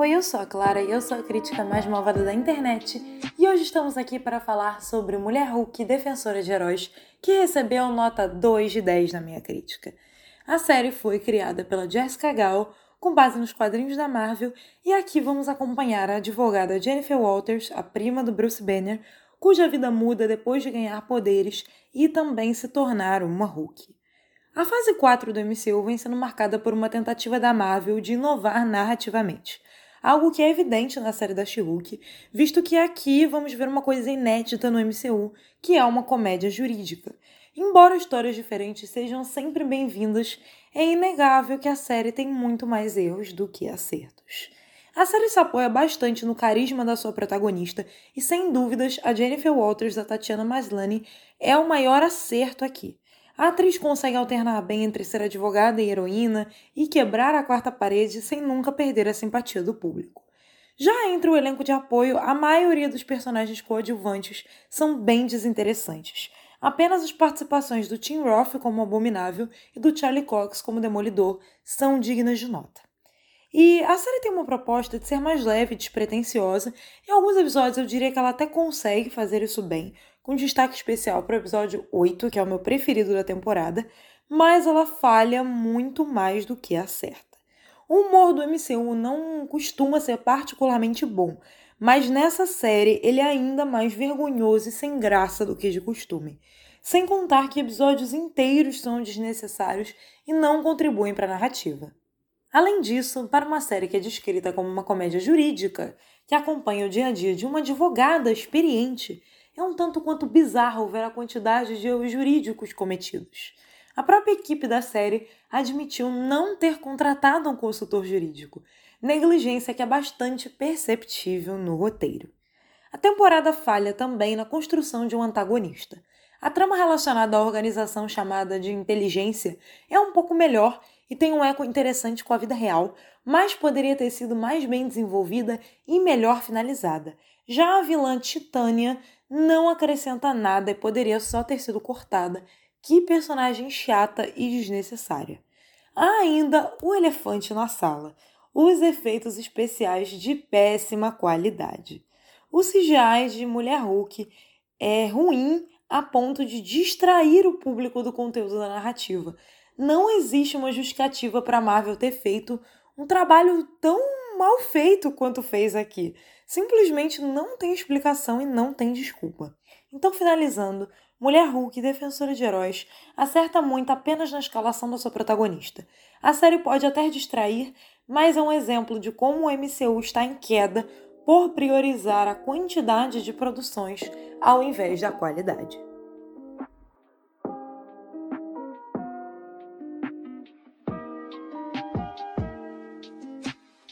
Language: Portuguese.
Oi, eu sou a Clara e eu sou a crítica mais malvada da internet. E hoje estamos aqui para falar sobre Mulher Hulk, defensora de heróis, que recebeu nota 2 de 10 na minha crítica. A série foi criada pela Jessica Gal, com base nos quadrinhos da Marvel, e aqui vamos acompanhar a advogada Jennifer Walters, a prima do Bruce Banner, cuja vida muda depois de ganhar poderes e também se tornar uma Hulk. A fase 4 do MCU vem sendo marcada por uma tentativa da Marvel de inovar narrativamente. Algo que é evidente na série da She-Hulk, visto que aqui vamos ver uma coisa inédita no MCU, que é uma comédia jurídica. Embora histórias diferentes sejam sempre bem-vindas, é inegável que a série tem muito mais erros do que acertos. A série se apoia bastante no carisma da sua protagonista e, sem dúvidas, a Jennifer Walters da Tatiana Maslany é o maior acerto aqui. A atriz consegue alternar bem entre ser advogada e heroína e quebrar a quarta parede sem nunca perder a simpatia do público. Já entre o elenco de apoio, a maioria dos personagens coadjuvantes são bem desinteressantes. Apenas as participações do Tim Roth como Abominável e do Charlie Cox como Demolidor são dignas de nota. E a série tem uma proposta de ser mais leve e despretensiosa. Em alguns episódios eu diria que ela até consegue fazer isso bem, com destaque especial para o episódio 8, que é o meu preferido da temporada, mas ela falha muito mais do que acerta. O humor do MCU não costuma ser particularmente bom, mas nessa série ele é ainda mais vergonhoso e sem graça do que de costume. Sem contar que episódios inteiros são desnecessários e não contribuem para a narrativa. Além disso, para uma série que é descrita como uma comédia jurídica, que acompanha o dia a dia de uma advogada experiente, é um tanto quanto bizarro ver a quantidade de erros jurídicos cometidos. A própria equipe da série admitiu não ter contratado um consultor jurídico, negligência que é bastante perceptível no roteiro. A temporada falha também na construção de um antagonista. A trama relacionada à organização chamada de inteligência é um pouco melhor e tem um eco interessante com a vida real, mas poderia ter sido mais bem desenvolvida e melhor finalizada. Já a vilã Titânia não acrescenta nada e poderia só ter sido cortada. Que personagem chata e desnecessária. Há ainda o elefante na sala, os efeitos especiais de péssima qualidade. O CGI de Mulher Hulk é ruim a ponto de distrair o público do conteúdo da narrativa. Não existe uma justificativa para Marvel ter feito um trabalho tão mal feito quanto fez aqui. Simplesmente não tem explicação e não tem desculpa. Então, finalizando, Mulher Hulk, defensora de heróis, acerta muito apenas na escalação da sua protagonista. A série pode até distrair, mas é um exemplo de como o MCU está em queda por priorizar a quantidade de produções ao invés da qualidade.